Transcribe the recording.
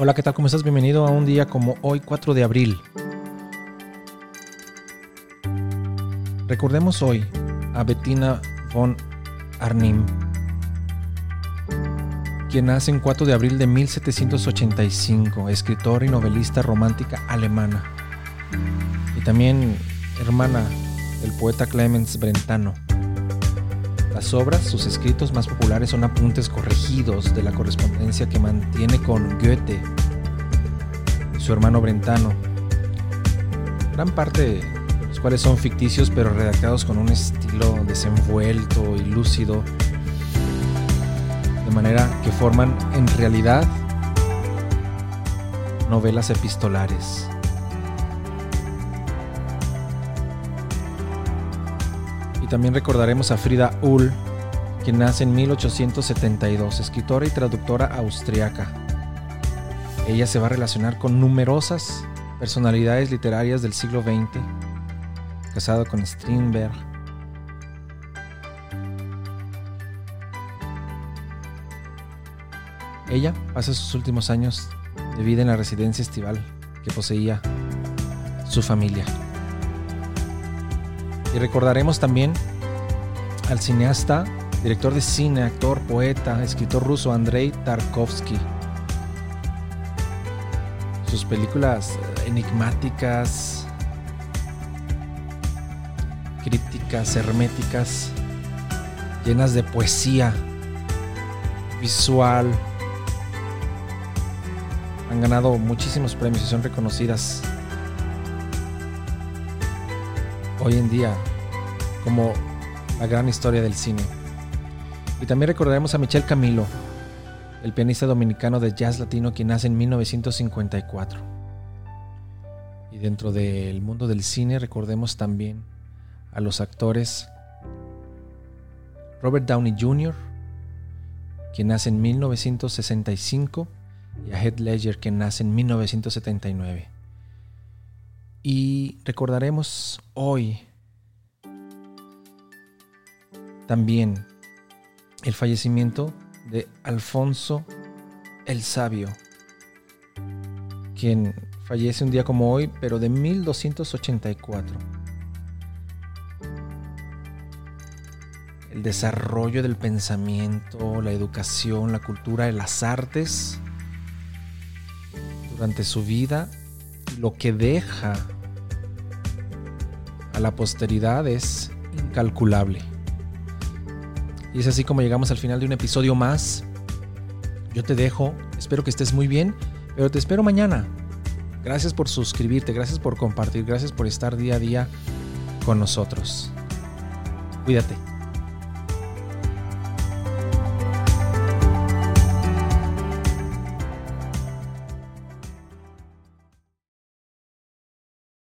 Hola, ¿qué tal? ¿Cómo estás? Bienvenido a un día como hoy, 4 de abril. Recordemos hoy a Bettina von Arnim, quien nace en 4 de abril de 1785, escritora y novelista romántica alemana, y también hermana del poeta Clemens Brentano. Las obras, sus escritos más populares son apuntes corregidos de la correspondencia que mantiene con Goethe su hermano Brentano. Gran parte los cuales son ficticios pero redactados con un estilo desenvuelto y lúcido, de manera que forman en realidad novelas epistolares. También recordaremos a Frida Ull, quien nace en 1872, escritora y traductora austriaca. Ella se va a relacionar con numerosas personalidades literarias del siglo XX, casado con Strindberg. Ella pasa sus últimos años de vida en la residencia estival que poseía su familia. Y recordaremos también al cineasta, director de cine, actor, poeta, escritor ruso Andrei Tarkovsky. Sus películas enigmáticas, críticas, herméticas, llenas de poesía visual, han ganado muchísimos premios y son reconocidas hoy en día como la gran historia del cine. Y también recordaremos a Michel Camilo, el pianista dominicano de jazz latino quien nace en 1954. Y dentro del mundo del cine recordemos también a los actores Robert Downey Jr., quien nace en 1965, y a Heath Ledger, quien nace en 1979. Y recordaremos hoy también el fallecimiento de Alfonso el Sabio, quien fallece un día como hoy, pero de 1284. El desarrollo del pensamiento, la educación, la cultura, las artes durante su vida lo que deja a la posteridad es incalculable. Y es así como llegamos al final de un episodio más. Yo te dejo, espero que estés muy bien, pero te espero mañana. Gracias por suscribirte, gracias por compartir, gracias por estar día a día con nosotros. Cuídate.